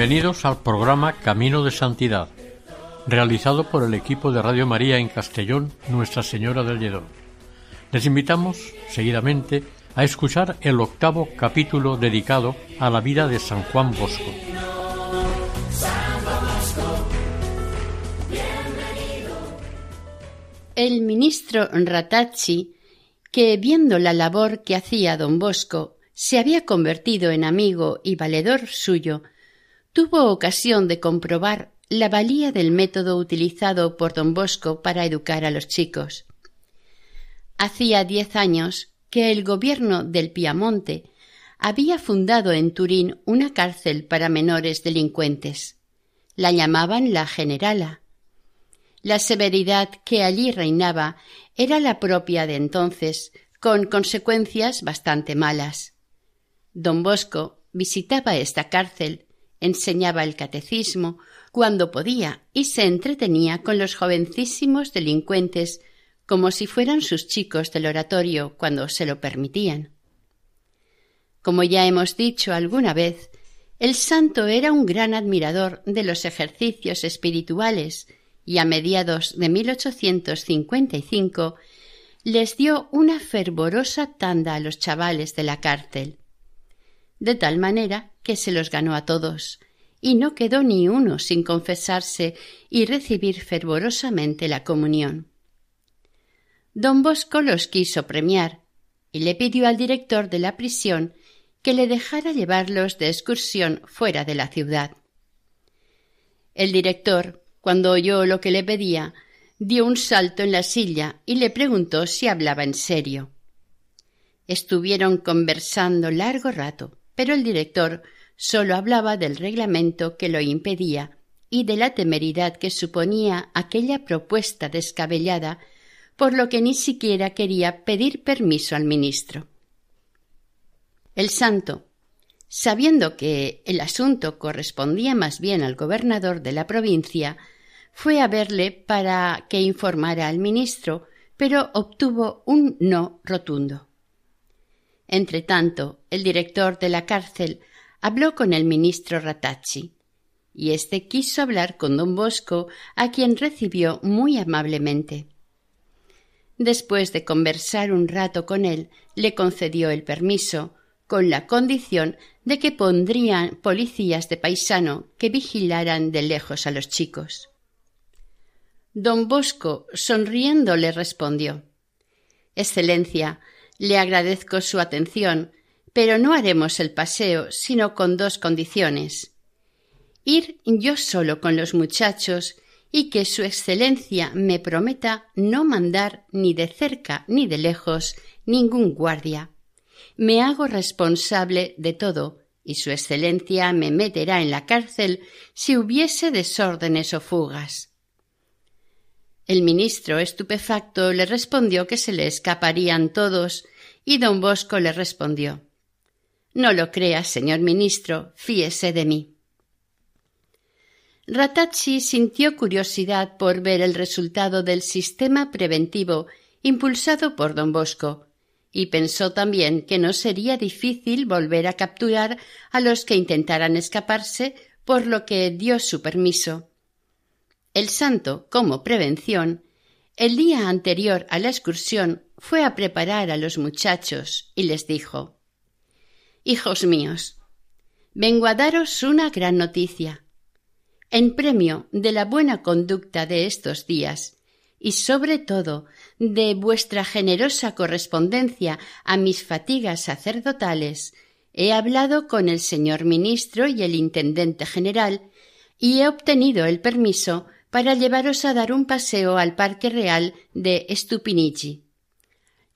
Bienvenidos al programa Camino de Santidad, realizado por el equipo de Radio María en Castellón, Nuestra Señora del Lledó. Les invitamos, seguidamente, a escuchar el octavo capítulo dedicado a la vida de San Juan Bosco. El ministro Ratacci, que viendo la labor que hacía don Bosco, se había convertido en amigo y valedor suyo, tuvo ocasión de comprobar la valía del método utilizado por don Bosco para educar a los chicos. Hacía diez años que el gobierno del Piamonte había fundado en Turín una cárcel para menores delincuentes. La llamaban la Generala. La severidad que allí reinaba era la propia de entonces, con consecuencias bastante malas. Don Bosco visitaba esta cárcel enseñaba el catecismo cuando podía y se entretenía con los jovencísimos delincuentes como si fueran sus chicos del oratorio cuando se lo permitían. Como ya hemos dicho alguna vez, el santo era un gran admirador de los ejercicios espirituales y a mediados de 1855 les dio una fervorosa tanda a los chavales de la cárcel de tal manera que se los ganó a todos, y no quedó ni uno sin confesarse y recibir fervorosamente la comunión. Don Bosco los quiso premiar, y le pidió al director de la prisión que le dejara llevarlos de excursión fuera de la ciudad. El director, cuando oyó lo que le pedía, dio un salto en la silla y le preguntó si hablaba en serio. Estuvieron conversando largo rato pero el director sólo hablaba del reglamento que lo impedía y de la temeridad que suponía aquella propuesta descabellada, por lo que ni siquiera quería pedir permiso al ministro. El santo, sabiendo que el asunto correspondía más bien al gobernador de la provincia, fue a verle para que informara al ministro, pero obtuvo un no rotundo. Entretanto, el director de la cárcel habló con el ministro Ratacci, y éste quiso hablar con don Bosco, a quien recibió muy amablemente. Después de conversar un rato con él, le concedió el permiso, con la condición de que pondrían policías de paisano que vigilaran de lejos a los chicos. Don Bosco, sonriendo, le respondió Excelencia, le agradezco su atención, pero no haremos el paseo sino con dos condiciones. Ir yo solo con los muchachos y que Su Excelencia me prometa no mandar ni de cerca ni de lejos ningún guardia. Me hago responsable de todo y Su Excelencia me meterá en la cárcel si hubiese desórdenes o fugas. El ministro estupefacto le respondió que se le escaparían todos, y don Bosco le respondió No lo crea, señor ministro, fíese de mí. Ratacci sintió curiosidad por ver el resultado del sistema preventivo impulsado por don Bosco, y pensó también que no sería difícil volver a capturar a los que intentaran escaparse, por lo que dio su permiso. El santo, como prevención, el día anterior a la excursión fue a preparar a los muchachos y les dijo Hijos míos, vengo a daros una gran noticia. En premio de la buena conducta de estos días y sobre todo de vuestra generosa correspondencia a mis fatigas sacerdotales, he hablado con el señor ministro y el intendente general y he obtenido el permiso para llevaros a dar un paseo al Parque Real de Stupinici.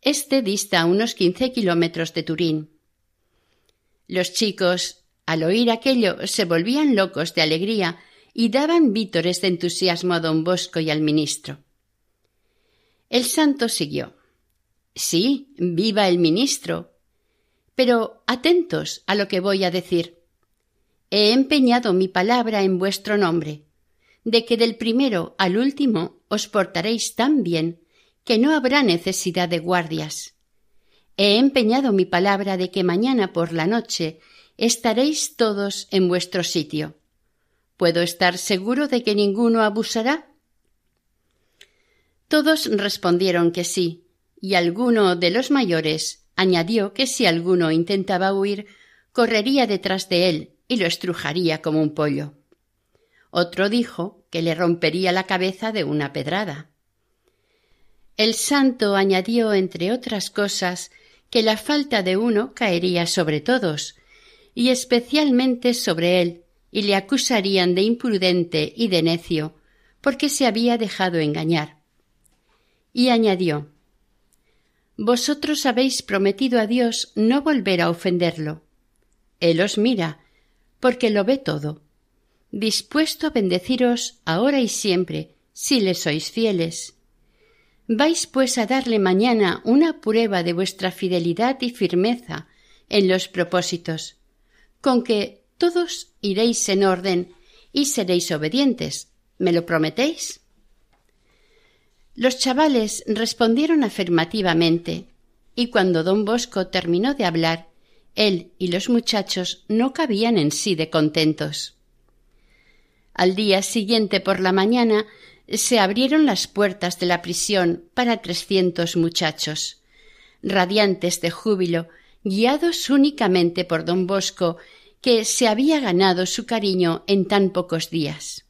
Este dista unos quince kilómetros de Turín. Los chicos, al oír aquello, se volvían locos de alegría y daban vítores de entusiasmo a don Bosco y al ministro. El santo siguió. Sí, viva el ministro. Pero atentos a lo que voy a decir. He empeñado mi palabra en vuestro nombre, de que del primero al último os portaréis tan bien que no habrá necesidad de guardias. He empeñado mi palabra de que mañana por la noche estaréis todos en vuestro sitio. ¿Puedo estar seguro de que ninguno abusará? Todos respondieron que sí, y alguno de los mayores añadió que si alguno intentaba huir, correría detrás de él y lo estrujaría como un pollo. Otro dijo que le rompería la cabeza de una pedrada. El santo añadió, entre otras cosas, que la falta de uno caería sobre todos, y especialmente sobre él, y le acusarían de imprudente y de necio, porque se había dejado engañar. Y añadió Vosotros habéis prometido a Dios no volver a ofenderlo. Él os mira, porque lo ve todo, dispuesto a bendeciros ahora y siempre, si le sois fieles. Vais pues a darle mañana una prueba de vuestra fidelidad y firmeza en los propósitos, con que todos iréis en orden y seréis obedientes. ¿Me lo prometéis? Los chavales respondieron afirmativamente, y cuando don Bosco terminó de hablar, él y los muchachos no cabían en sí de contentos. Al día siguiente por la mañana se abrieron las puertas de la prisión para trescientos muchachos, radiantes de júbilo, guiados únicamente por don Bosco, que se había ganado su cariño en tan pocos días.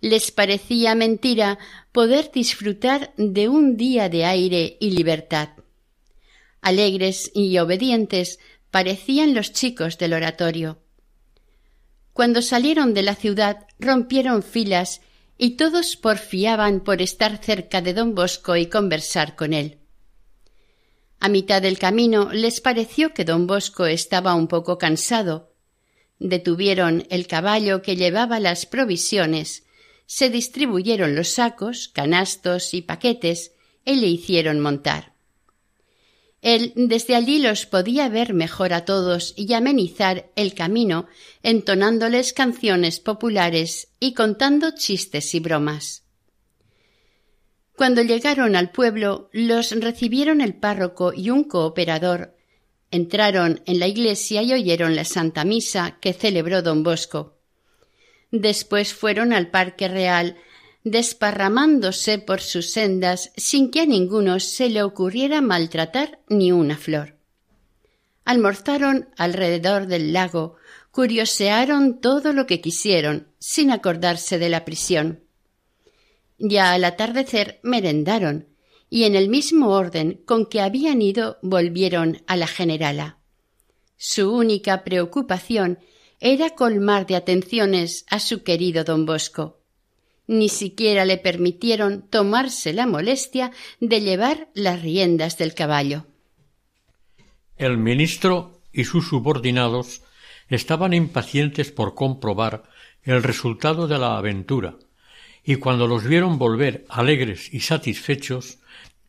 Les parecía mentira poder disfrutar de un día de aire y libertad. Alegres y obedientes parecían los chicos del oratorio. Cuando salieron de la ciudad rompieron filas y todos porfiaban por estar cerca de don Bosco y conversar con él. A mitad del camino les pareció que don Bosco estaba un poco cansado. Detuvieron el caballo que llevaba las provisiones, se distribuyeron los sacos, canastos y paquetes y le hicieron montar. Él desde allí los podía ver mejor a todos y amenizar el camino, entonándoles canciones populares y contando chistes y bromas. Cuando llegaron al pueblo, los recibieron el párroco y un cooperador. Entraron en la iglesia y oyeron la Santa Misa que celebró don Bosco. Después fueron al Parque Real desparramándose por sus sendas sin que a ninguno se le ocurriera maltratar ni una flor. Almorzaron alrededor del lago, curiosearon todo lo que quisieron, sin acordarse de la prisión. Ya al atardecer merendaron, y en el mismo orden con que habían ido volvieron a la generala. Su única preocupación era colmar de atenciones a su querido don Bosco ni siquiera le permitieron tomarse la molestia de llevar las riendas del caballo. El ministro y sus subordinados estaban impacientes por comprobar el resultado de la aventura, y cuando los vieron volver alegres y satisfechos,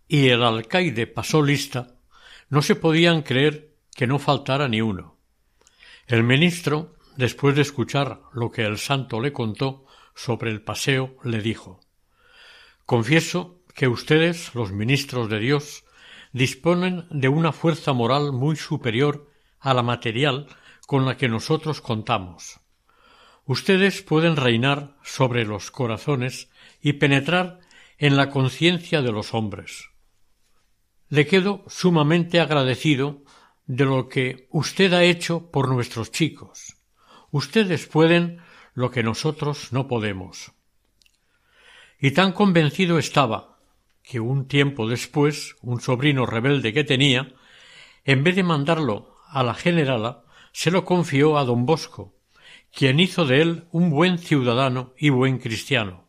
y el alcaide pasó lista, no se podían creer que no faltara ni uno. El ministro, después de escuchar lo que el santo le contó, sobre el paseo, le dijo Confieso que ustedes, los ministros de Dios, disponen de una fuerza moral muy superior a la material con la que nosotros contamos. Ustedes pueden reinar sobre los corazones y penetrar en la conciencia de los hombres. Le quedo sumamente agradecido de lo que usted ha hecho por nuestros chicos. Ustedes pueden lo que nosotros no podemos. Y tan convencido estaba que un tiempo después un sobrino rebelde que tenía, en vez de mandarlo a la generala, se lo confió a don Bosco, quien hizo de él un buen ciudadano y buen cristiano.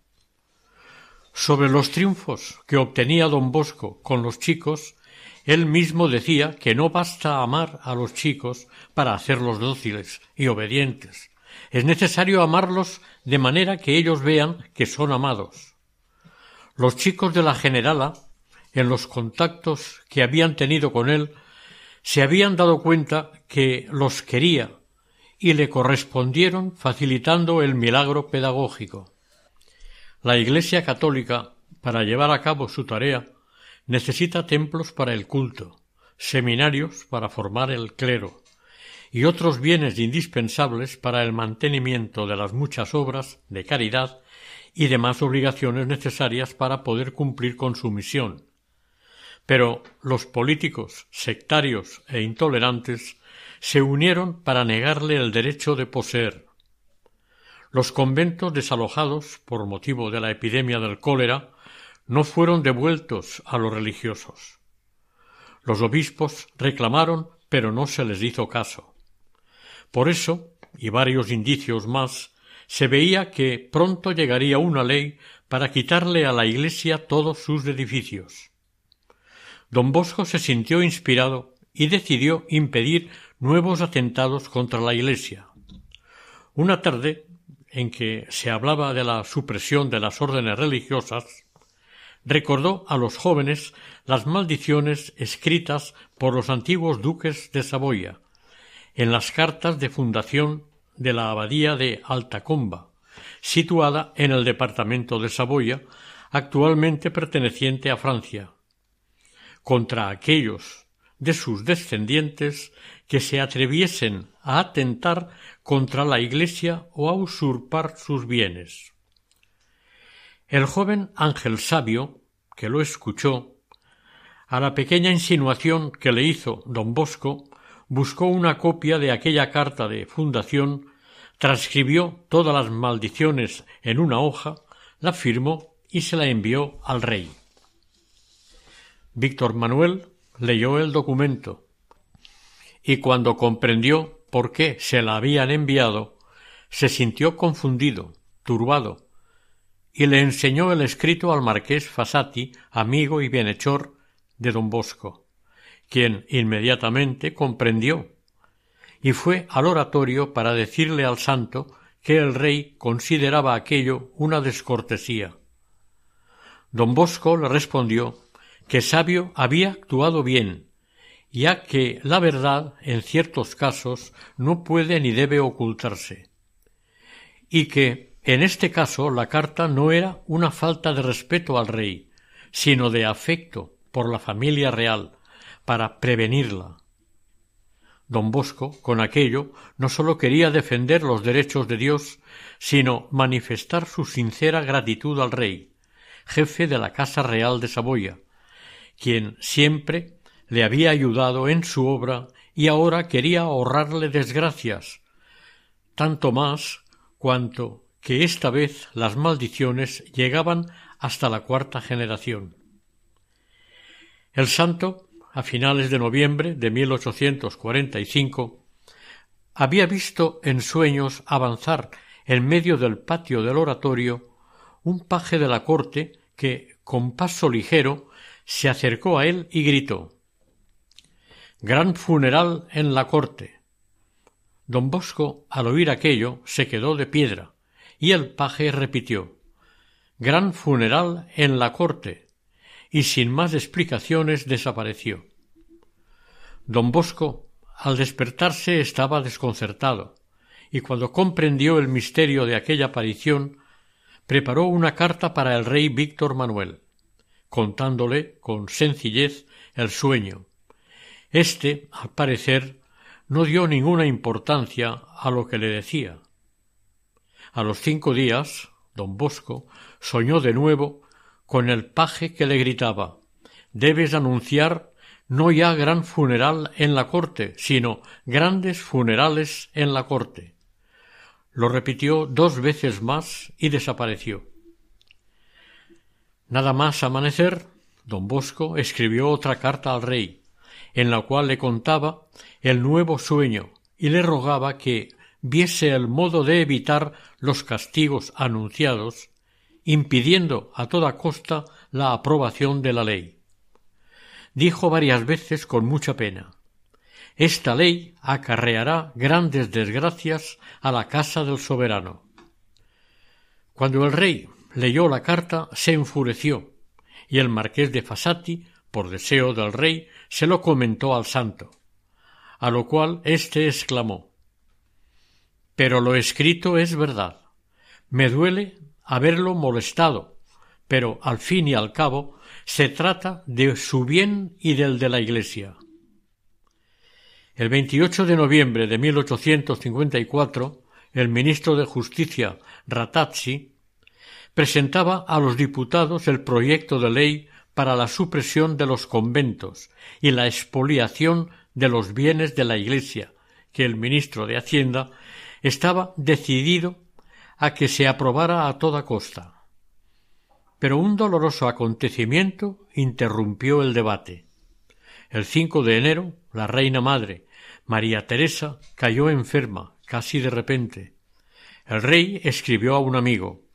Sobre los triunfos que obtenía don Bosco con los chicos, Él mismo decía que no basta amar a los chicos para hacerlos dóciles y obedientes. Es necesario amarlos de manera que ellos vean que son amados. Los chicos de la generala, en los contactos que habían tenido con él, se habían dado cuenta que los quería y le correspondieron facilitando el milagro pedagógico. La Iglesia católica, para llevar a cabo su tarea, necesita templos para el culto, seminarios para formar el clero, y otros bienes indispensables para el mantenimiento de las muchas obras de caridad y demás obligaciones necesarias para poder cumplir con su misión. Pero los políticos, sectarios e intolerantes se unieron para negarle el derecho de poseer. Los conventos desalojados por motivo de la epidemia del cólera no fueron devueltos a los religiosos. Los obispos reclamaron, pero no se les hizo caso. Por eso, y varios indicios más, se veía que pronto llegaría una ley para quitarle a la Iglesia todos sus edificios. Don Bosco se sintió inspirado y decidió impedir nuevos atentados contra la Iglesia. Una tarde, en que se hablaba de la supresión de las órdenes religiosas, recordó a los jóvenes las maldiciones escritas por los antiguos duques de Saboya en las cartas de fundación de la abadía de Altacomba, situada en el departamento de Saboya, actualmente perteneciente a Francia, contra aquellos de sus descendientes que se atreviesen a atentar contra la Iglesia o a usurpar sus bienes. El joven Ángel Sabio, que lo escuchó, a la pequeña insinuación que le hizo don Bosco, buscó una copia de aquella carta de fundación, transcribió todas las maldiciones en una hoja, la firmó y se la envió al rey. Víctor Manuel leyó el documento y cuando comprendió por qué se la habían enviado, se sintió confundido, turbado, y le enseñó el escrito al marqués Fasati, amigo y bienhechor de don Bosco, quien inmediatamente comprendió y fue al oratorio para decirle al santo que el rey consideraba aquello una descortesía. Don Bosco le respondió que Sabio había actuado bien, ya que la verdad en ciertos casos no puede ni debe ocultarse, y que en este caso la carta no era una falta de respeto al rey, sino de afecto por la familia real, para prevenirla. Don Bosco, con aquello, no sólo quería defender los derechos de Dios, sino manifestar su sincera gratitud al rey, jefe de la Casa Real de Saboya, quien siempre le había ayudado en su obra y ahora quería ahorrarle desgracias, tanto más cuanto que esta vez las maldiciones llegaban hasta la cuarta generación. El santo, a finales de noviembre de 1845, había visto en sueños avanzar en medio del patio del oratorio un paje de la corte que, con paso ligero, se acercó a él y gritó Gran funeral en la corte. Don Bosco, al oír aquello, se quedó de piedra y el paje repitió Gran funeral en la corte y sin más explicaciones desapareció. Don Bosco, al despertarse, estaba desconcertado, y cuando comprendió el misterio de aquella aparición, preparó una carta para el rey Víctor Manuel, contándole con sencillez el sueño. Este, al parecer, no dio ninguna importancia a lo que le decía, a los cinco días, don Bosco soñó de nuevo con el paje que le gritaba Debes anunciar no ya gran funeral en la corte, sino grandes funerales en la corte. Lo repitió dos veces más y desapareció. Nada más amanecer, don Bosco escribió otra carta al rey, en la cual le contaba el nuevo sueño y le rogaba que viese el modo de evitar los castigos anunciados, impidiendo a toda costa la aprobación de la ley. dijo varias veces con mucha pena Esta ley acarreará grandes desgracias a la casa del soberano. Cuando el rey leyó la carta se enfureció y el marqués de Fasati, por deseo del rey, se lo comentó al santo, a lo cual éste exclamó Pero lo escrito es verdad. Me duele haberlo molestado, pero al fin y al cabo se trata de su bien y del de la Iglesia. El 28 de noviembre de 1854, el ministro de Justicia Ratazzi presentaba a los diputados el proyecto de ley para la supresión de los conventos y la expoliación de los bienes de la Iglesia, que el ministro de Hacienda estaba decidido a que se aprobara a toda costa. Pero un doloroso acontecimiento interrumpió el debate. El 5 de enero, la reina madre, María Teresa, cayó enferma, casi de repente. El rey escribió a un amigo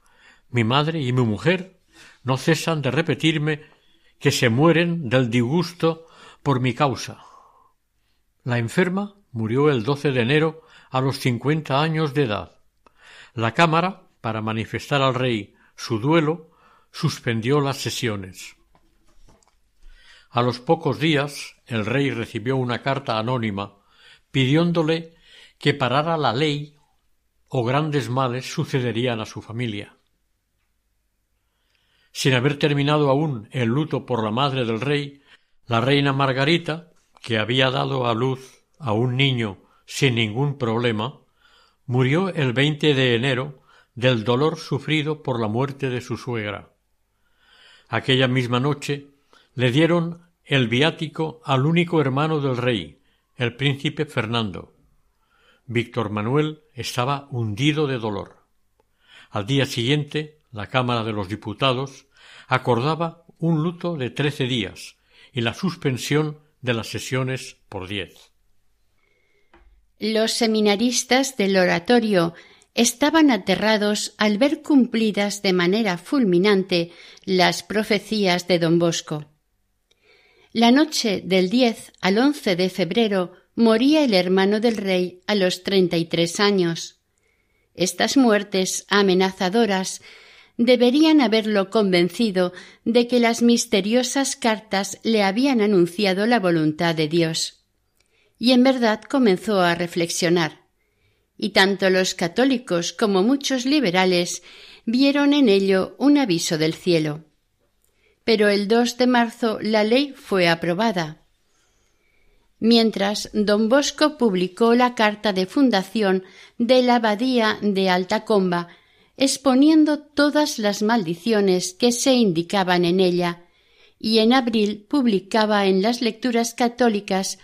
mi madre y mi mujer no cesan de repetirme que se mueren del disgusto por mi causa. La enferma murió el 12 de enero a los cincuenta años de edad. La Cámara, para manifestar al rey su duelo, suspendió las sesiones. A los pocos días el rey recibió una carta anónima pidiéndole que parara la ley o grandes males sucederían a su familia. Sin haber terminado aún el luto por la madre del rey, la reina Margarita, que había dado a luz a un niño sin ningún problema, murió el 20 de enero del dolor sufrido por la muerte de su suegra. Aquella misma noche le dieron el viático al único hermano del rey, el príncipe Fernando. Víctor Manuel estaba hundido de dolor. Al día siguiente la Cámara de los Diputados acordaba un luto de trece días y la suspensión de las sesiones por diez. Los seminaristas del oratorio estaban aterrados al ver cumplidas de manera fulminante las profecías de don Bosco. La noche del diez al once de febrero moría el hermano del rey a los treinta y tres años. Estas muertes amenazadoras deberían haberlo convencido de que las misteriosas cartas le habían anunciado la voluntad de Dios. Y en verdad comenzó a reflexionar. Y tanto los católicos como muchos liberales vieron en ello un aviso del cielo. Pero el 2 de marzo la ley fue aprobada. Mientras don Bosco publicó la carta de fundación de la abadía de Altacomba exponiendo todas las maldiciones que se indicaban en ella, y en abril publicaba en las lecturas católicas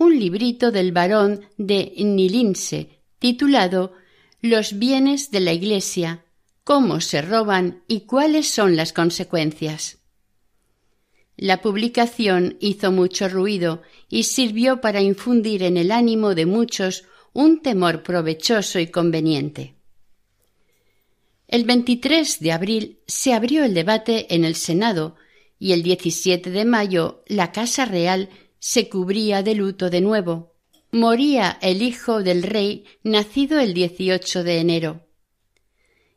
un librito del barón de Nilinse, titulado Los bienes de la Iglesia, cómo se roban y cuáles son las consecuencias. La publicación hizo mucho ruido y sirvió para infundir en el ánimo de muchos un temor provechoso y conveniente. El 23 de abril se abrió el debate en el Senado y el 17 de mayo la Casa Real se cubría de luto de nuevo. Moría el hijo del rey nacido el 18 de enero.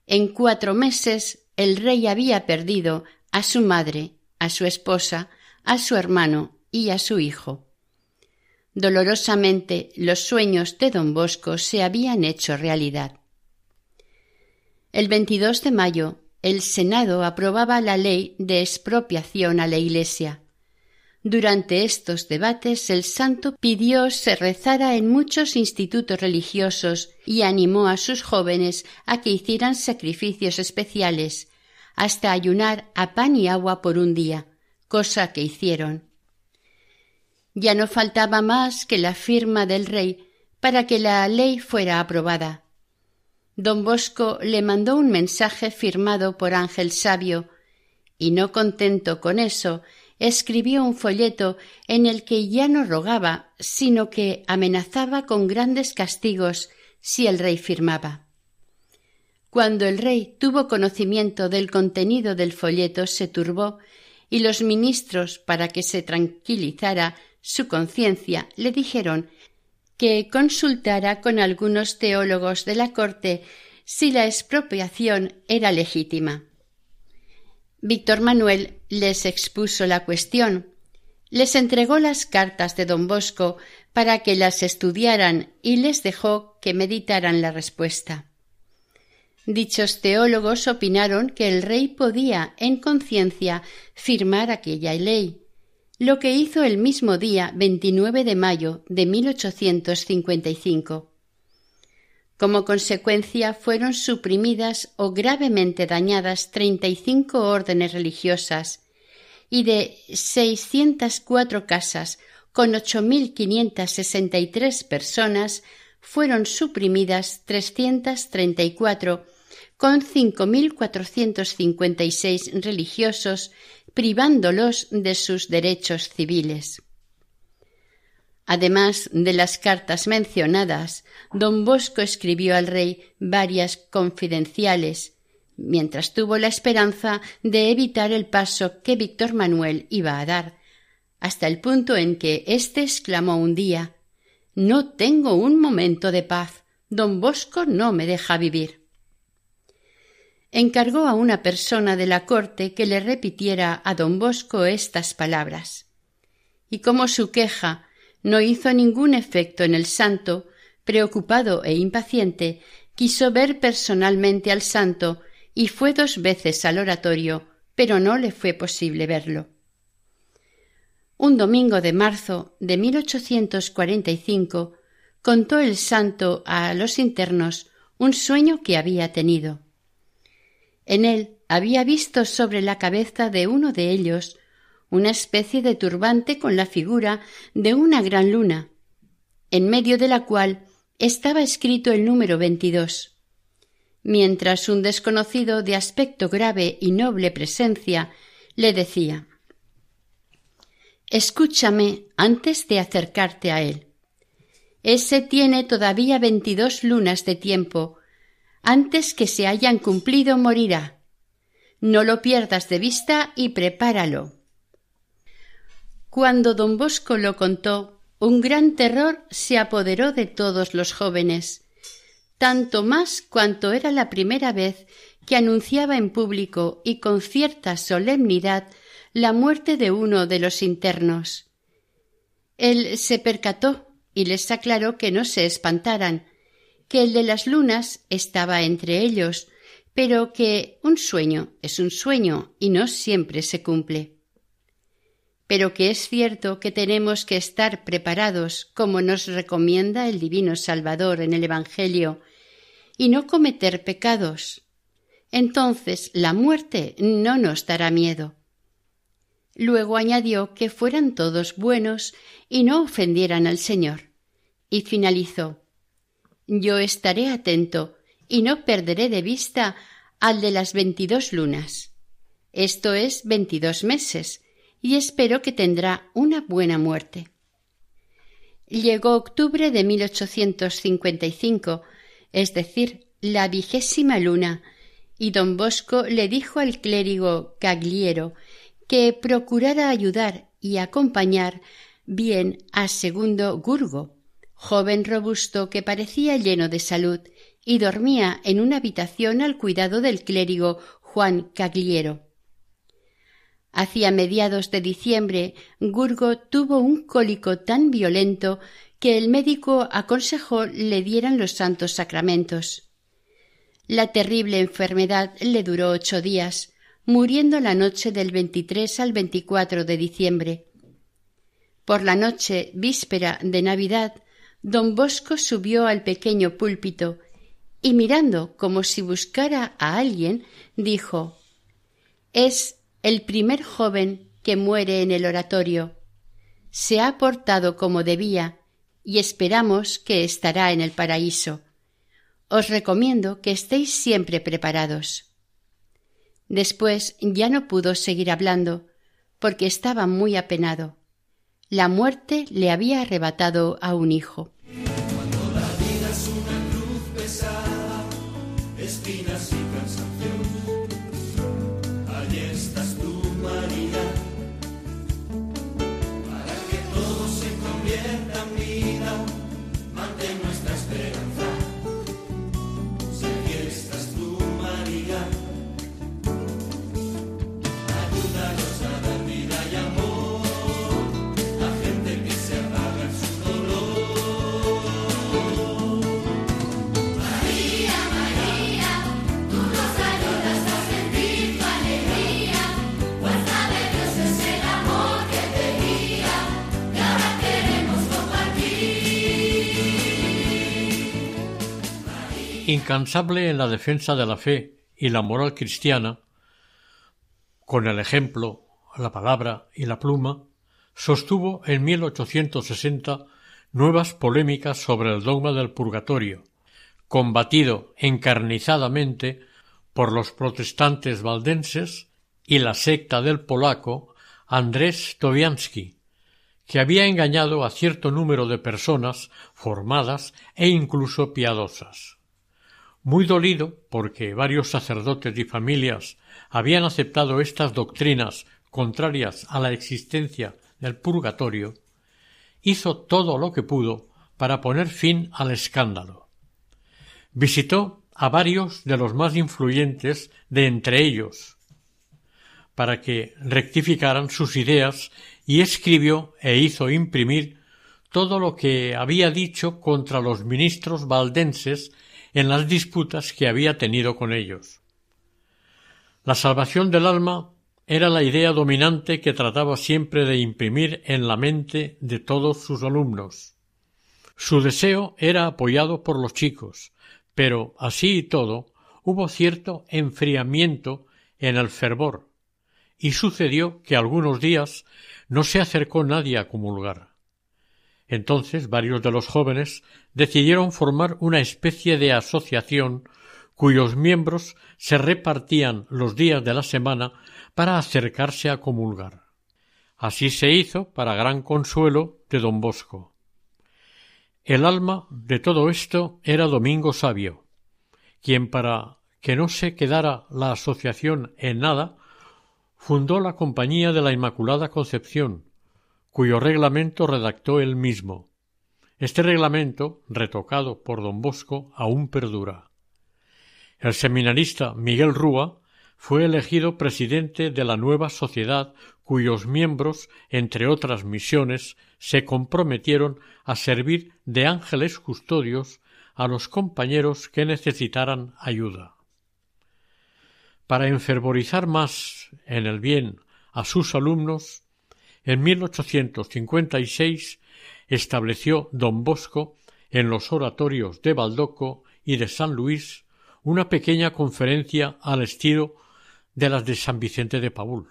En cuatro meses el rey había perdido a su madre, a su esposa, a su hermano y a su hijo. Dolorosamente los sueños de don Bosco se habían hecho realidad. El 22 de mayo, el Senado aprobaba la ley de expropiación a la Iglesia. Durante estos debates el santo pidió se rezara en muchos institutos religiosos y animó a sus jóvenes a que hicieran sacrificios especiales, hasta ayunar a pan y agua por un día, cosa que hicieron. Ya no faltaba más que la firma del rey para que la ley fuera aprobada. Don Bosco le mandó un mensaje firmado por Ángel Sabio, y no contento con eso, escribió un folleto en el que ya no rogaba, sino que amenazaba con grandes castigos si el rey firmaba. Cuando el rey tuvo conocimiento del contenido del folleto se turbó y los ministros, para que se tranquilizara su conciencia, le dijeron que consultara con algunos teólogos de la corte si la expropiación era legítima. Víctor Manuel les expuso la cuestión, les entregó las cartas de don Bosco para que las estudiaran y les dejó que meditaran la respuesta. Dichos teólogos opinaron que el rey podía, en conciencia, firmar aquella ley, lo que hizo el mismo día 29 de mayo de 1855. Como consecuencia fueron suprimidas o gravemente dañadas treinta y cinco órdenes religiosas y de seiscientas cuatro casas con ocho mil quinientas sesenta y tres personas fueron suprimidas trescientas treinta y cuatro con 5.456 religiosos, privándolos de sus derechos civiles. Además de las cartas mencionadas, don Bosco escribió al rey varias confidenciales, mientras tuvo la esperanza de evitar el paso que Víctor Manuel iba a dar, hasta el punto en que éste exclamó un día No tengo un momento de paz. Don Bosco no me deja vivir encargó a una persona de la corte que le repitiera a don Bosco estas palabras. Y como su queja no hizo ningún efecto en el santo, preocupado e impaciente, quiso ver personalmente al santo y fue dos veces al oratorio, pero no le fue posible verlo. Un domingo de marzo de 1845 contó el santo a los internos un sueño que había tenido. En él había visto sobre la cabeza de uno de ellos una especie de turbante con la figura de una gran luna, en medio de la cual estaba escrito el número veintidós, mientras un desconocido de aspecto grave y noble presencia le decía Escúchame antes de acercarte a él. Ese tiene todavía veintidós lunas de tiempo antes que se hayan cumplido morirá. No lo pierdas de vista y prepáralo. Cuando don Bosco lo contó, un gran terror se apoderó de todos los jóvenes, tanto más cuanto era la primera vez que anunciaba en público y con cierta solemnidad la muerte de uno de los internos. Él se percató y les aclaró que no se espantaran, que el de las lunas estaba entre ellos, pero que un sueño es un sueño y no siempre se cumple. Pero que es cierto que tenemos que estar preparados, como nos recomienda el Divino Salvador en el Evangelio, y no cometer pecados. Entonces la muerte no nos dará miedo. Luego añadió que fueran todos buenos y no ofendieran al Señor. Y finalizó yo estaré atento y no perderé de vista al de las veintidós lunas. Esto es veintidós meses, y espero que tendrá una buena muerte. Llegó octubre de 1855, es decir, la vigésima luna, y don Bosco le dijo al clérigo Cagliero que procurara ayudar y acompañar bien a segundo Gurgo, joven robusto que parecía lleno de salud y dormía en una habitación al cuidado del clérigo Juan Cagliero. Hacia mediados de diciembre, Gurgo tuvo un cólico tan violento que el médico aconsejó le dieran los santos sacramentos. La terrible enfermedad le duró ocho días, muriendo la noche del 23 al 24 de diciembre. Por la noche víspera de Navidad, don Bosco subió al pequeño púlpito y mirando como si buscara a alguien, dijo Es el primer joven que muere en el oratorio. Se ha portado como debía y esperamos que estará en el paraíso. Os recomiendo que estéis siempre preparados. Después ya no pudo seguir hablando, porque estaba muy apenado. La muerte le había arrebatado a un hijo. Incansable en la defensa de la fe y la moral cristiana, con el ejemplo, la palabra y la pluma, sostuvo en 1860 nuevas polémicas sobre el dogma del purgatorio, combatido encarnizadamente por los protestantes valdenses y la secta del polaco Andrés Tobiansky, que había engañado a cierto número de personas formadas e incluso piadosas. Muy dolido porque varios sacerdotes y familias habían aceptado estas doctrinas contrarias a la existencia del purgatorio, hizo todo lo que pudo para poner fin al escándalo. Visitó a varios de los más influyentes de entre ellos, para que rectificaran sus ideas y escribió e hizo imprimir todo lo que había dicho contra los ministros valdenses en las disputas que había tenido con ellos. La salvación del alma era la idea dominante que trataba siempre de imprimir en la mente de todos sus alumnos. Su deseo era apoyado por los chicos, pero así y todo hubo cierto enfriamiento en el fervor, y sucedió que algunos días no se acercó nadie a comulgar. Entonces varios de los jóvenes decidieron formar una especie de asociación cuyos miembros se repartían los días de la semana para acercarse a comulgar. Así se hizo para gran consuelo de don Bosco. El alma de todo esto era Domingo Sabio, quien para que no se quedara la asociación en nada, fundó la Compañía de la Inmaculada Concepción, cuyo reglamento redactó él mismo. Este reglamento, retocado por don Bosco, aún perdura. El seminarista Miguel Rúa fue elegido presidente de la nueva sociedad cuyos miembros, entre otras misiones, se comprometieron a servir de ángeles custodios a los compañeros que necesitaran ayuda. Para enfervorizar más en el bien a sus alumnos, en 1856 estableció don Bosco en los oratorios de Baldoco y de San Luis una pequeña conferencia al estilo de las de San Vicente de Paúl.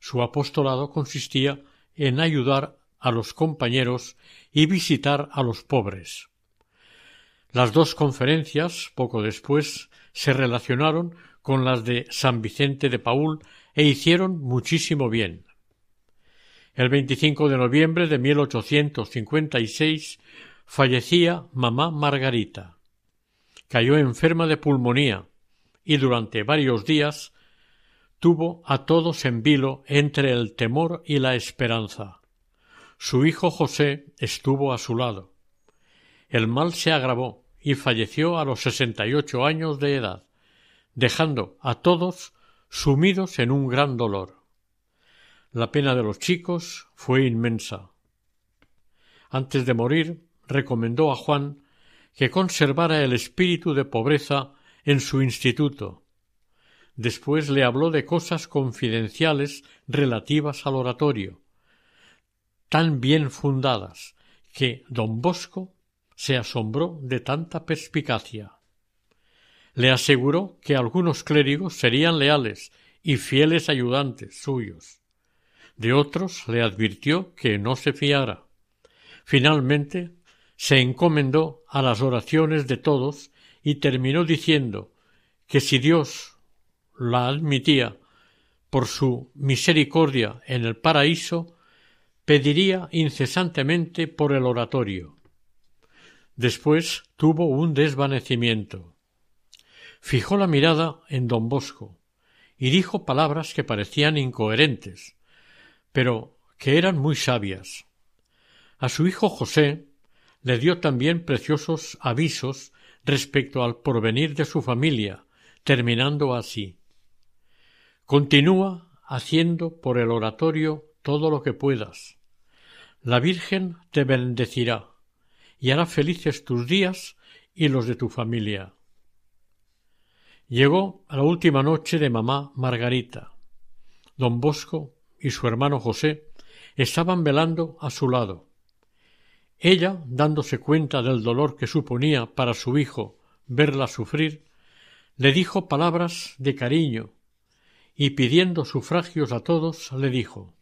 Su apostolado consistía en ayudar a los compañeros y visitar a los pobres. Las dos conferencias, poco después, se relacionaron con las de San Vicente de Paúl e hicieron muchísimo bien. El 25 de noviembre de 1856 fallecía mamá Margarita. Cayó enferma de pulmonía y durante varios días tuvo a todos en vilo entre el temor y la esperanza. Su hijo José estuvo a su lado. El mal se agravó y falleció a los sesenta y ocho años de edad, dejando a todos sumidos en un gran dolor. La pena de los chicos fue inmensa. Antes de morir, recomendó a Juan que conservara el espíritu de pobreza en su instituto. Después le habló de cosas confidenciales relativas al oratorio, tan bien fundadas, que don Bosco se asombró de tanta perspicacia. Le aseguró que algunos clérigos serían leales y fieles ayudantes suyos. De otros le advirtió que no se fiara. Finalmente se encomendó a las oraciones de todos y terminó diciendo que si Dios la admitía por su misericordia en el paraíso, pediría incesantemente por el oratorio. Después tuvo un desvanecimiento. Fijó la mirada en don Bosco y dijo palabras que parecían incoherentes, pero que eran muy sabias. A su hijo José le dio también preciosos avisos respecto al porvenir de su familia, terminando así Continúa haciendo por el oratorio todo lo que puedas. La Virgen te bendecirá y hará felices tus días y los de tu familia. Llegó a la última noche de mamá Margarita. Don Bosco y su hermano José estaban velando a su lado. Ella, dándose cuenta del dolor que suponía para su hijo verla sufrir, le dijo palabras de cariño y pidiendo sufragios a todos le dijo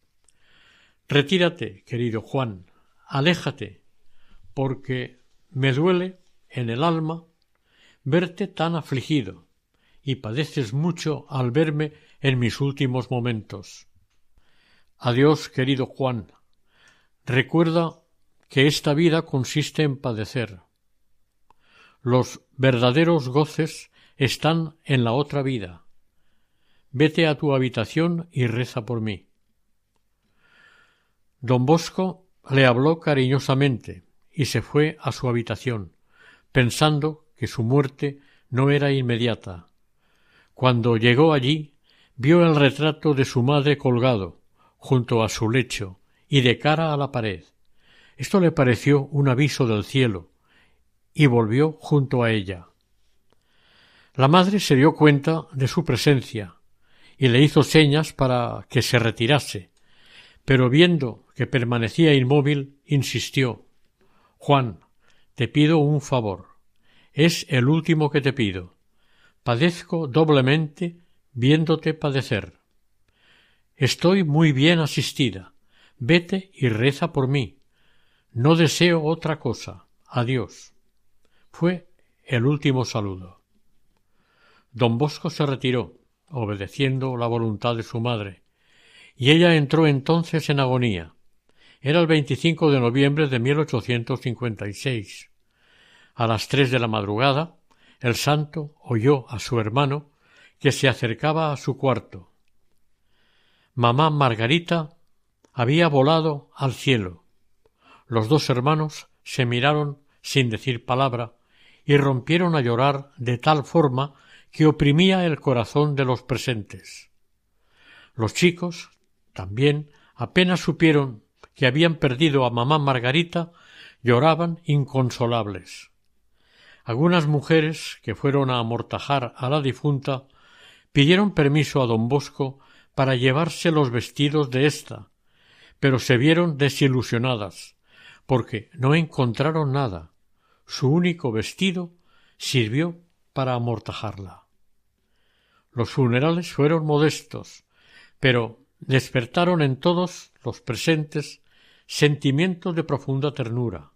Retírate, querido Juan, aléjate, porque me duele en el alma verte tan afligido y padeces mucho al verme en mis últimos momentos. Adiós, querido Juan. Recuerda que esta vida consiste en padecer. Los verdaderos goces están en la otra vida. Vete a tu habitación y reza por mí. Don Bosco le habló cariñosamente y se fue a su habitación, pensando que su muerte no era inmediata. Cuando llegó allí, vio el retrato de su madre colgado junto a su lecho y de cara a la pared. Esto le pareció un aviso del cielo, y volvió junto a ella. La madre se dio cuenta de su presencia y le hizo señas para que se retirase, pero viendo que permanecía inmóvil, insistió Juan, te pido un favor. Es el último que te pido. Padezco doblemente viéndote padecer. Estoy muy bien asistida. Vete y reza por mí. No deseo otra cosa. Adiós. Fue el último saludo. Don Bosco se retiró, obedeciendo la voluntad de su madre, y ella entró entonces en agonía. Era el 25 de noviembre de 1856. A las tres de la madrugada, el santo oyó a su hermano que se acercaba a su cuarto. Mamá Margarita había volado al cielo. Los dos hermanos se miraron sin decir palabra y rompieron a llorar de tal forma que oprimía el corazón de los presentes. Los chicos, también, apenas supieron que habían perdido a mamá Margarita, lloraban inconsolables. Algunas mujeres que fueron a amortajar a la difunta pidieron permiso a don Bosco para llevarse los vestidos de ésta, pero se vieron desilusionadas, porque no encontraron nada, su único vestido sirvió para amortajarla. Los funerales fueron modestos, pero despertaron en todos los presentes sentimientos de profunda ternura.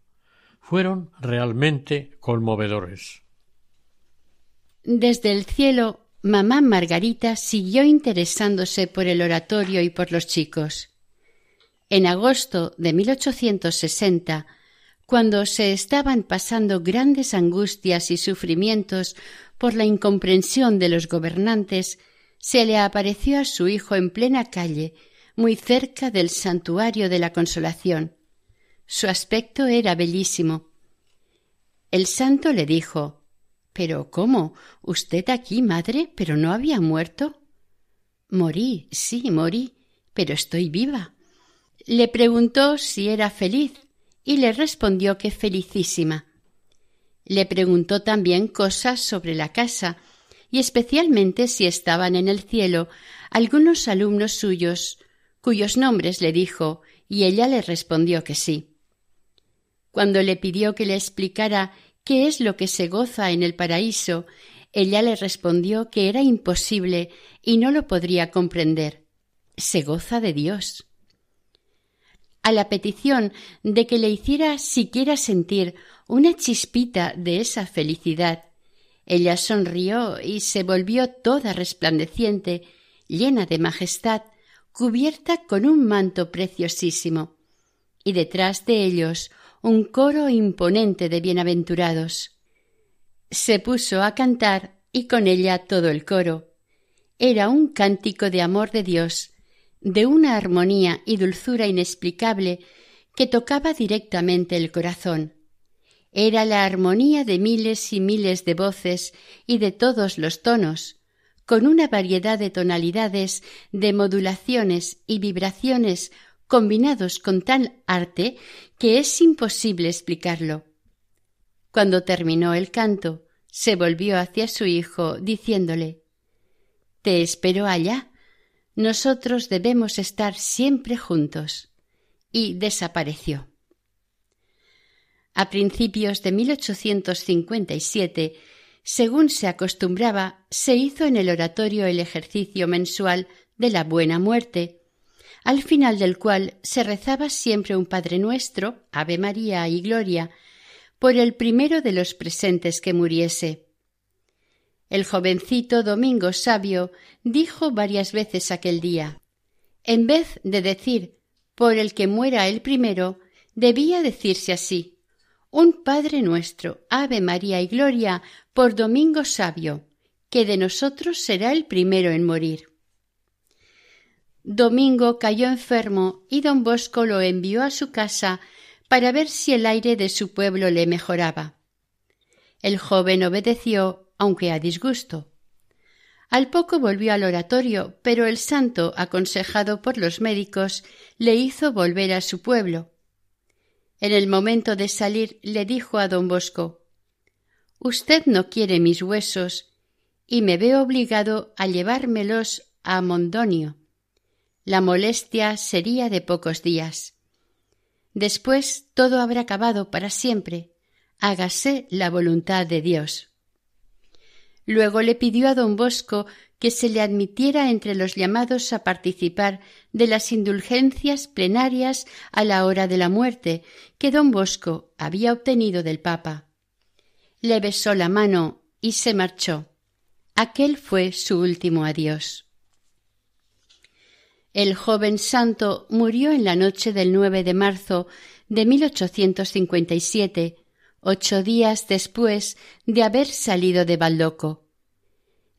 Fueron realmente conmovedores. Desde el cielo, mamá Margarita siguió interesándose por el oratorio y por los chicos. En agosto de 1860 cuando se estaban pasando grandes angustias y sufrimientos por la incomprensión de los gobernantes, se le apareció a su hijo en plena calle, muy cerca del santuario de la Consolación. Su aspecto era bellísimo. El santo le dijo Pero ¿cómo? ¿Usted aquí, madre? ¿Pero no había muerto? Morí, sí, morí, pero estoy viva. Le preguntó si era feliz y le respondió que felicísima. Le preguntó también cosas sobre la casa y especialmente si estaban en el cielo algunos alumnos suyos cuyos nombres le dijo y ella le respondió que sí. Cuando le pidió que le explicara qué es lo que se goza en el paraíso, ella le respondió que era imposible y no lo podría comprender. Se goza de Dios. A la petición de que le hiciera siquiera sentir una chispita de esa felicidad, ella sonrió y se volvió toda resplandeciente, llena de majestad, cubierta con un manto preciosísimo, y detrás de ellos un coro imponente de bienaventurados. Se puso a cantar y con ella todo el coro. Era un cántico de amor de Dios, de una armonía y dulzura inexplicable que tocaba directamente el corazón. Era la armonía de miles y miles de voces y de todos los tonos, con una variedad de tonalidades, de modulaciones y vibraciones combinados con tal arte que es imposible explicarlo. Cuando terminó el canto, se volvió hacia su hijo, diciéndole Te espero allá, nosotros debemos estar siempre juntos. Y desapareció. A principios de 1857 según se acostumbraba, se hizo en el oratorio el ejercicio mensual de la buena muerte, al final del cual se rezaba siempre un Padre Nuestro, Ave María y Gloria, por el primero de los presentes que muriese. El jovencito Domingo Sabio dijo varias veces aquel día en vez de decir por el que muera el primero, debía decirse así un Padre nuestro, Ave María y Gloria, por Domingo Sabio, que de nosotros será el primero en morir. Domingo cayó enfermo y don Bosco lo envió a su casa para ver si el aire de su pueblo le mejoraba. El joven obedeció, aunque a disgusto. Al poco volvió al oratorio, pero el santo, aconsejado por los médicos, le hizo volver a su pueblo. En el momento de salir le dijo a don Bosco Usted no quiere mis huesos y me veo obligado a llevármelos a Mondonio. La molestia sería de pocos días. Después todo habrá acabado para siempre. Hágase la voluntad de Dios. Luego le pidió a don Bosco que se le admitiera entre los llamados a participar de las indulgencias plenarias a la hora de la muerte que don Bosco había obtenido del Papa. Le besó la mano y se marchó. Aquel fue su último adiós. El joven santo murió en la noche del 9 de marzo de 1857, ocho días después de haber salido de Baldoco.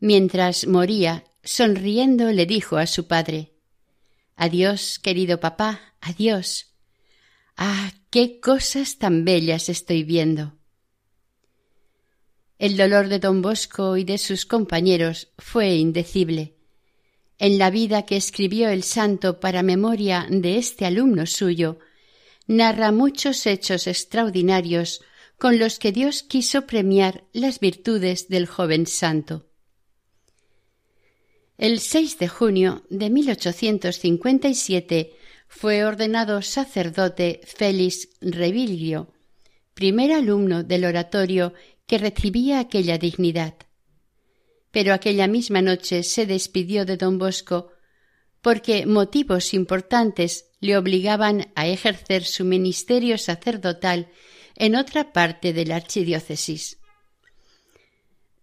Mientras moría, sonriendo, le dijo a su padre Adiós, querido papá, adiós. Ah, qué cosas tan bellas estoy viendo. El dolor de don Bosco y de sus compañeros fue indecible. En la vida que escribió el santo para memoria de este alumno suyo, narra muchos hechos extraordinarios con los que Dios quiso premiar las virtudes del joven santo. El 6 de junio de 1857 fue ordenado sacerdote Félix Revilio, primer alumno del oratorio que recibía aquella dignidad pero aquella misma noche se despidió de don Bosco porque motivos importantes le obligaban a ejercer su ministerio sacerdotal en otra parte de la archidiócesis.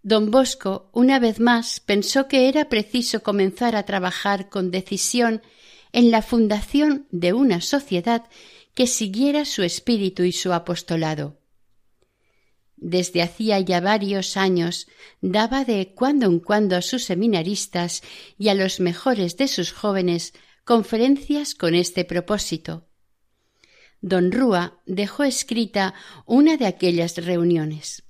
Don Bosco, una vez más, pensó que era preciso comenzar a trabajar con decisión en la fundación de una sociedad que siguiera su espíritu y su apostolado desde hacía ya varios años daba de cuando en cuando a sus seminaristas y a los mejores de sus jóvenes conferencias con este propósito. Don Rúa dejó escrita una de aquellas reuniones.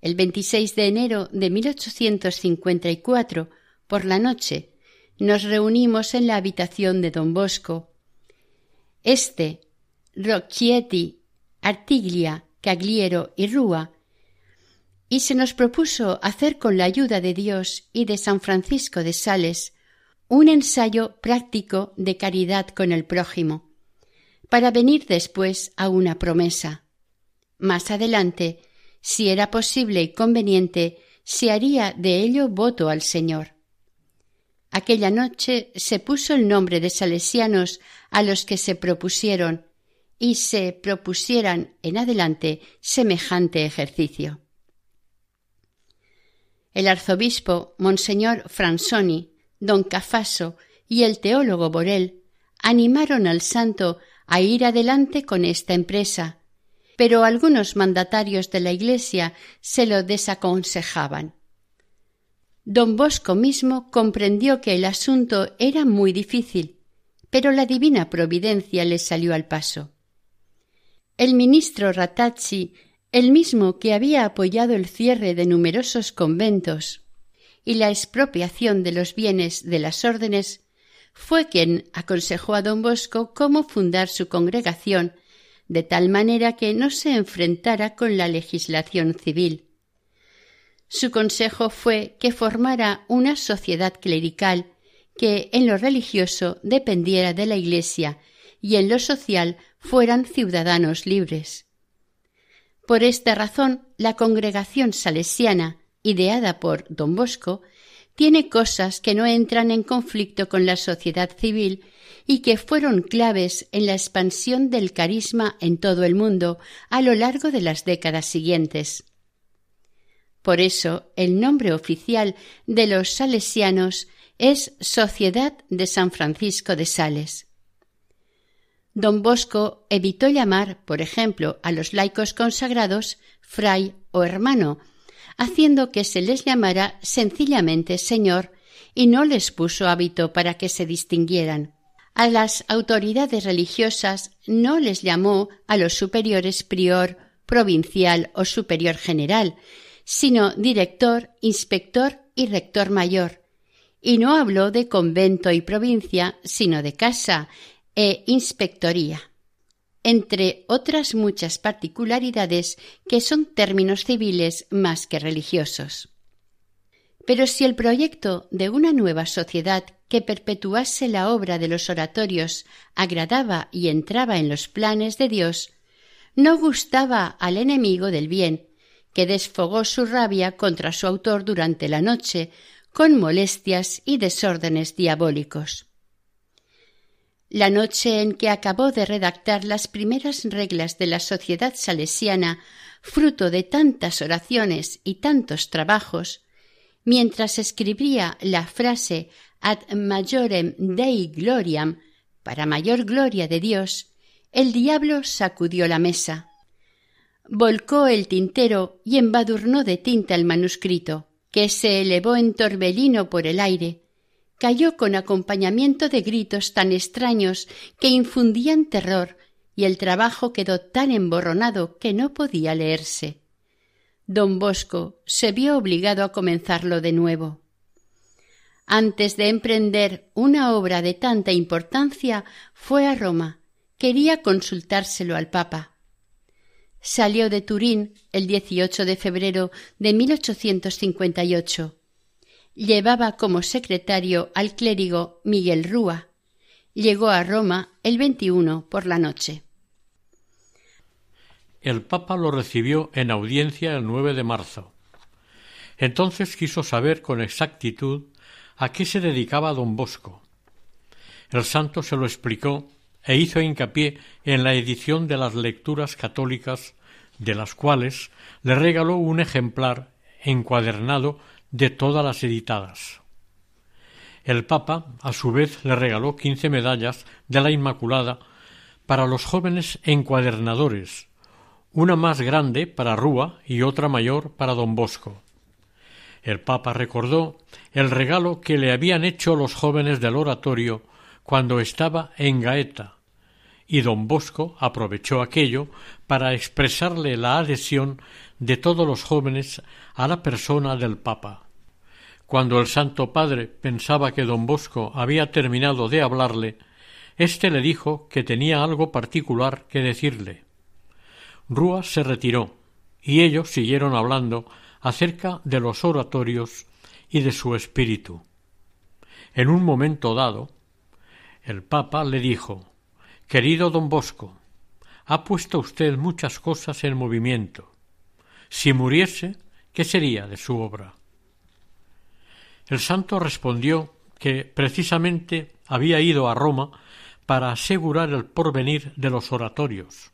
El 26 de enero de 1854, por la noche, nos reunimos en la habitación de don Bosco. Este, Rocchietti, Artiglia Cagliero y Rúa, y se nos propuso hacer con la ayuda de Dios y de San Francisco de Sales un ensayo práctico de caridad con el prójimo, para venir después a una promesa. Más adelante, si era posible y conveniente, se haría de ello voto al Señor. Aquella noche se puso el nombre de salesianos a los que se propusieron y se propusieran en adelante semejante ejercicio. El arzobispo Monseñor Fransoni, don Cafaso y el teólogo Borel animaron al santo a ir adelante con esta empresa, pero algunos mandatarios de la Iglesia se lo desaconsejaban. Don Bosco mismo comprendió que el asunto era muy difícil, pero la divina providencia le salió al paso. El ministro Ratazzi, el mismo que había apoyado el cierre de numerosos conventos y la expropiación de los bienes de las órdenes, fue quien aconsejó a don Bosco cómo fundar su congregación de tal manera que no se enfrentara con la legislación civil. Su consejo fue que formara una sociedad clerical que en lo religioso dependiera de la Iglesia y en lo social fueran ciudadanos libres. Por esta razón, la congregación salesiana, ideada por don Bosco, tiene cosas que no entran en conflicto con la sociedad civil y que fueron claves en la expansión del carisma en todo el mundo a lo largo de las décadas siguientes. Por eso, el nombre oficial de los salesianos es Sociedad de San Francisco de Sales. Don Bosco evitó llamar, por ejemplo, a los laicos consagrados fray o hermano, haciendo que se les llamara sencillamente señor y no les puso hábito para que se distinguieran. A las autoridades religiosas no les llamó a los superiores prior, provincial o superior general, sino director, inspector y rector mayor, y no habló de convento y provincia, sino de casa e inspectoría, entre otras muchas particularidades que son términos civiles más que religiosos. Pero si el proyecto de una nueva sociedad que perpetuase la obra de los oratorios agradaba y entraba en los planes de Dios, no gustaba al enemigo del bien, que desfogó su rabia contra su autor durante la noche con molestias y desórdenes diabólicos. La noche en que acabó de redactar las primeras reglas de la sociedad salesiana, fruto de tantas oraciones y tantos trabajos, mientras escribía la frase ad majorem Dei gloriam, para mayor gloria de Dios, el diablo sacudió la mesa, volcó el tintero y embadurnó de tinta el manuscrito, que se elevó en torbellino por el aire, cayó con acompañamiento de gritos tan extraños que infundían terror y el trabajo quedó tan emborronado que no podía leerse. Don Bosco se vio obligado a comenzarlo de nuevo. Antes de emprender una obra de tanta importancia, fue a Roma. Quería consultárselo al Papa. Salió de Turín el 18 de febrero de 1858 llevaba como secretario al clérigo Miguel Rúa. Llegó a Roma el 21 por la noche. El Papa lo recibió en audiencia el 9 de marzo. Entonces quiso saber con exactitud a qué se dedicaba don Bosco. El santo se lo explicó e hizo hincapié en la edición de las lecturas católicas, de las cuales le regaló un ejemplar encuadernado de todas las editadas. El Papa, a su vez, le regaló quince medallas de la Inmaculada para los jóvenes encuadernadores, una más grande para Rúa y otra mayor para don Bosco. El Papa recordó el regalo que le habían hecho los jóvenes del oratorio cuando estaba en Gaeta, y don Bosco aprovechó aquello para expresarle la adhesión de todos los jóvenes a la persona del Papa. Cuando el Santo Padre pensaba que don Bosco había terminado de hablarle, éste le dijo que tenía algo particular que decirle. Rúa se retiró, y ellos siguieron hablando acerca de los oratorios y de su espíritu. En un momento dado, el Papa le dijo Querido don Bosco, ha puesto usted muchas cosas en movimiento. Si muriese, ¿qué sería de su obra? El santo respondió que precisamente había ido a Roma para asegurar el porvenir de los oratorios.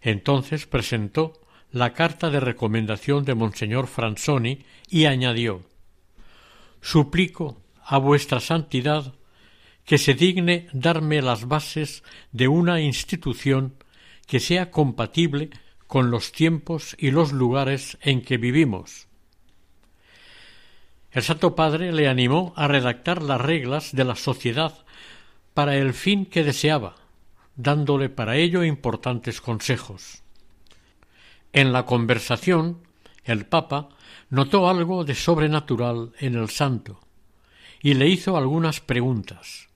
Entonces presentó la carta de recomendación de Monseñor Franzoni y añadió Suplico a vuestra santidad que se digne darme las bases de una institución que sea compatible con los tiempos y los lugares en que vivimos. El Santo Padre le animó a redactar las reglas de la sociedad para el fin que deseaba, dándole para ello importantes consejos. En la conversación, el Papa notó algo de sobrenatural en el santo y le hizo algunas preguntas.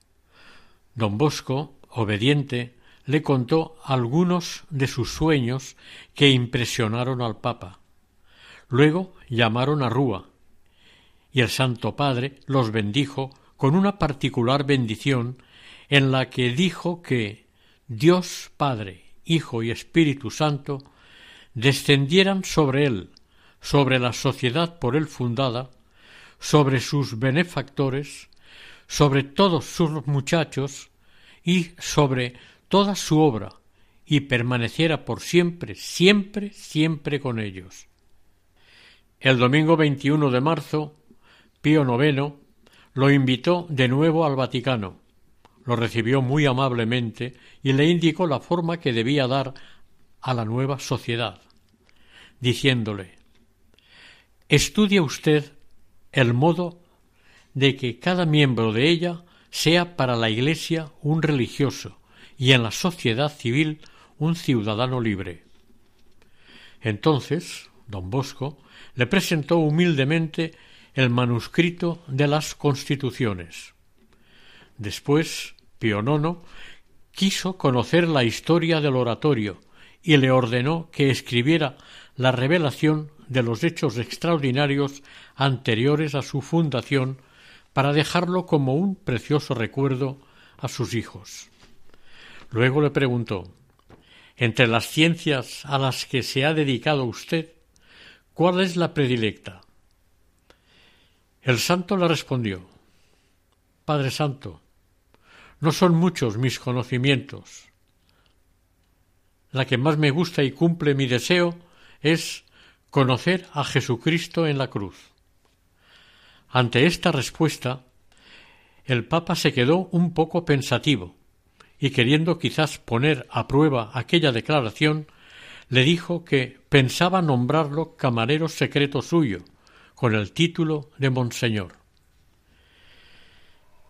Don Bosco, obediente, le contó algunos de sus sueños que impresionaron al Papa. Luego llamaron a Rúa, y el Santo Padre los bendijo con una particular bendición en la que dijo que Dios Padre, Hijo y Espíritu Santo descendieran sobre él, sobre la sociedad por él fundada, sobre sus benefactores, sobre todos sus muchachos y sobre toda su obra, y permaneciera por siempre, siempre, siempre con ellos. El domingo 21 de marzo, Pío IX lo invitó de nuevo al Vaticano. Lo recibió muy amablemente y le indicó la forma que debía dar a la nueva sociedad, diciéndole Estudie usted el modo de que cada miembro de ella sea para la Iglesia un religioso y en la sociedad civil un ciudadano libre. Entonces, don Bosco le presentó humildemente el manuscrito de las Constituciones. Después, Pío IX quiso conocer la historia del oratorio y le ordenó que escribiera la revelación de los hechos extraordinarios anteriores a su fundación para dejarlo como un precioso recuerdo a sus hijos. Luego le preguntó Entre las ciencias a las que se ha dedicado usted, ¿cuál es la predilecta? El santo le respondió Padre Santo, no son muchos mis conocimientos. La que más me gusta y cumple mi deseo es conocer a Jesucristo en la cruz. Ante esta respuesta, el Papa se quedó un poco pensativo y queriendo quizás poner a prueba aquella declaración, le dijo que pensaba nombrarlo camarero secreto suyo, con el título de Monseñor.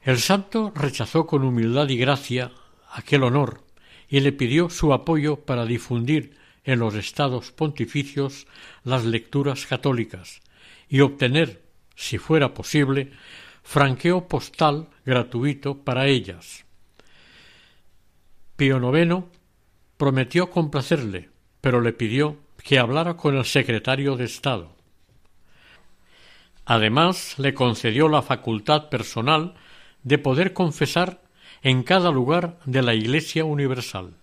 El santo rechazó con humildad y gracia aquel honor y le pidió su apoyo para difundir en los estados pontificios las lecturas católicas y obtener, si fuera posible, franqueo postal gratuito para ellas. Pío IX prometió complacerle, pero le pidió que hablara con el secretario de Estado. Además, le concedió la facultad personal de poder confesar en cada lugar de la Iglesia Universal.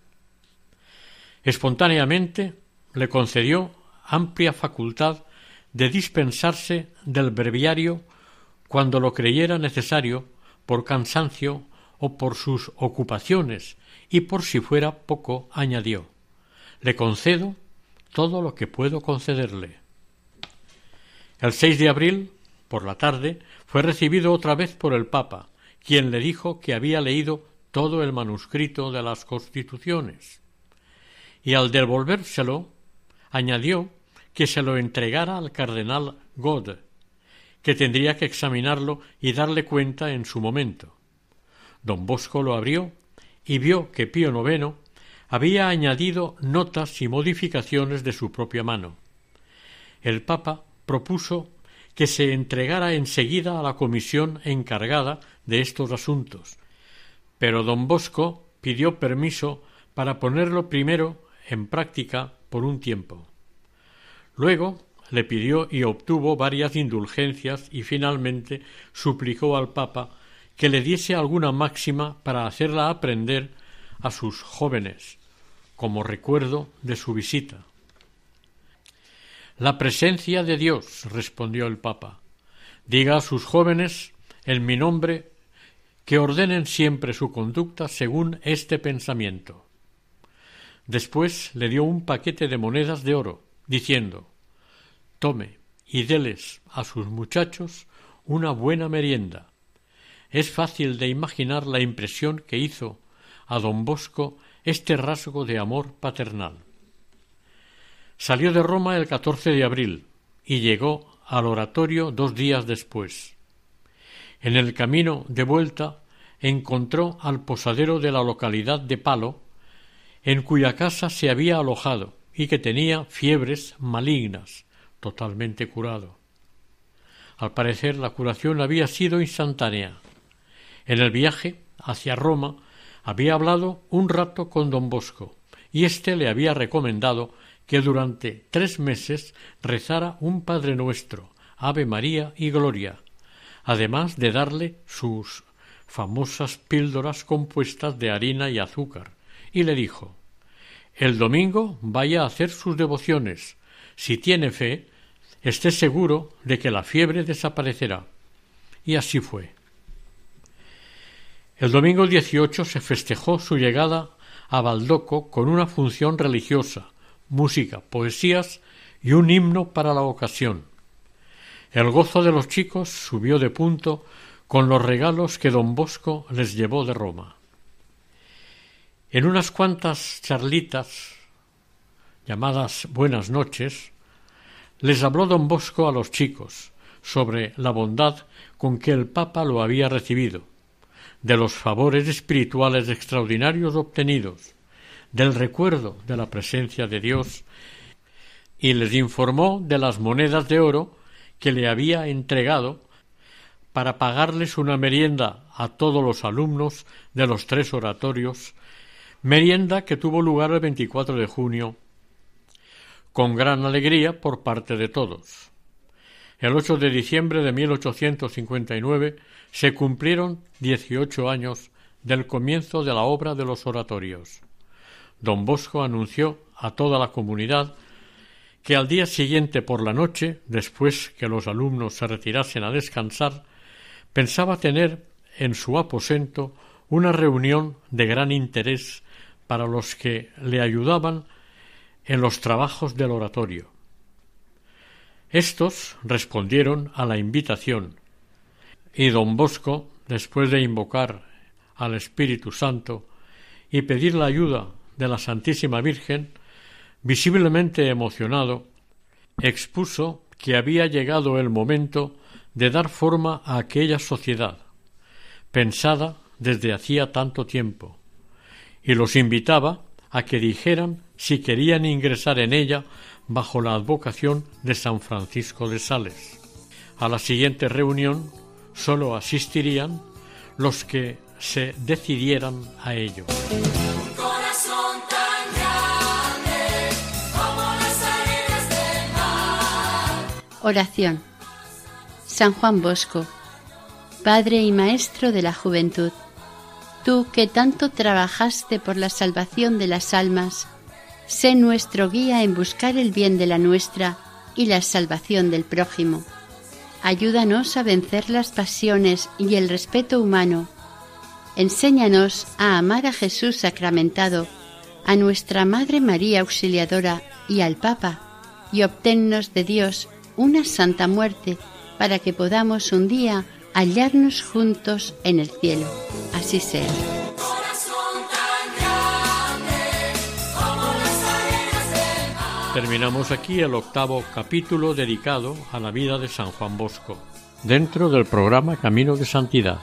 Espontáneamente le concedió amplia facultad de dispensarse del breviario cuando lo creyera necesario por cansancio o por sus ocupaciones y por si fuera poco añadió le concedo todo lo que puedo concederle. El 6 de abril, por la tarde, fue recibido otra vez por el Papa, quien le dijo que había leído todo el manuscrito de las Constituciones y al devolvérselo añadió que se lo entregara al cardenal God, que tendría que examinarlo y darle cuenta en su momento. Don Bosco lo abrió y vio que Pío IX había añadido notas y modificaciones de su propia mano. El Papa propuso que se entregara enseguida a la comisión encargada de estos asuntos, pero don Bosco pidió permiso para ponerlo primero en práctica por un tiempo. Luego le pidió y obtuvo varias indulgencias y finalmente suplicó al Papa que le diese alguna máxima para hacerla aprender a sus jóvenes, como recuerdo de su visita. La presencia de Dios, respondió el Papa. Diga a sus jóvenes, en mi nombre, que ordenen siempre su conducta según este pensamiento. Después le dio un paquete de monedas de oro, diciendo Tome y déles a sus muchachos una buena merienda. Es fácil de imaginar la impresión que hizo a don Bosco este rasgo de amor paternal. Salió de Roma el 14 de abril y llegó al oratorio dos días después. En el camino de vuelta encontró al posadero de la localidad de Palo en cuya casa se había alojado y que tenía fiebres malignas, totalmente curado. Al parecer la curación había sido instantánea. En el viaje hacia Roma había hablado un rato con don Bosco, y éste le había recomendado que durante tres meses rezara un Padre Nuestro, Ave María y Gloria, además de darle sus famosas píldoras compuestas de harina y azúcar, y le dijo el domingo vaya a hacer sus devociones. Si tiene fe, esté seguro de que la fiebre desaparecerá. Y así fue. El domingo 18 se festejó su llegada a Baldoco con una función religiosa, música, poesías y un himno para la ocasión. El gozo de los chicos subió de punto con los regalos que don Bosco les llevó de Roma. En unas cuantas charlitas llamadas Buenas noches, les habló don Bosco a los chicos sobre la bondad con que el Papa lo había recibido, de los favores espirituales extraordinarios obtenidos, del recuerdo de la presencia de Dios, y les informó de las monedas de oro que le había entregado para pagarles una merienda a todos los alumnos de los tres oratorios, merienda que tuvo lugar el 24 de junio, con gran alegría por parte de todos. El 8 de diciembre de 1859 se cumplieron dieciocho años del comienzo de la obra de los oratorios. Don Bosco anunció a toda la comunidad que al día siguiente por la noche, después que los alumnos se retirasen a descansar, pensaba tener en su aposento una reunión de gran interés para los que le ayudaban en los trabajos del oratorio. Estos respondieron a la invitación y don Bosco, después de invocar al Espíritu Santo y pedir la ayuda de la Santísima Virgen, visiblemente emocionado, expuso que había llegado el momento de dar forma a aquella sociedad, pensada desde hacía tanto tiempo, y los invitaba a que dijeran si querían ingresar en ella bajo la advocación de San Francisco de Sales. A la siguiente reunión sólo asistirían los que se decidieran a ello. Oración. San Juan Bosco, Padre y Maestro de la Juventud, tú que tanto trabajaste por la salvación de las almas, sé nuestro guía en buscar el bien de la nuestra y la salvación del prójimo. Ayúdanos a vencer las pasiones y el respeto humano. Enséñanos a amar a Jesús sacramentado, a nuestra Madre María Auxiliadora y al Papa, y obténnos de Dios una santa muerte para que podamos un día hallarnos juntos en el cielo. Así sea. Terminamos aquí el octavo capítulo dedicado a la vida de San Juan Bosco, dentro del programa Camino de Santidad,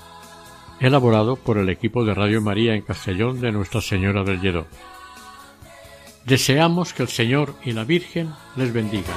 elaborado por el equipo de Radio María en Castellón de Nuestra Señora del Lledó. Deseamos que el Señor y la Virgen les bendigan.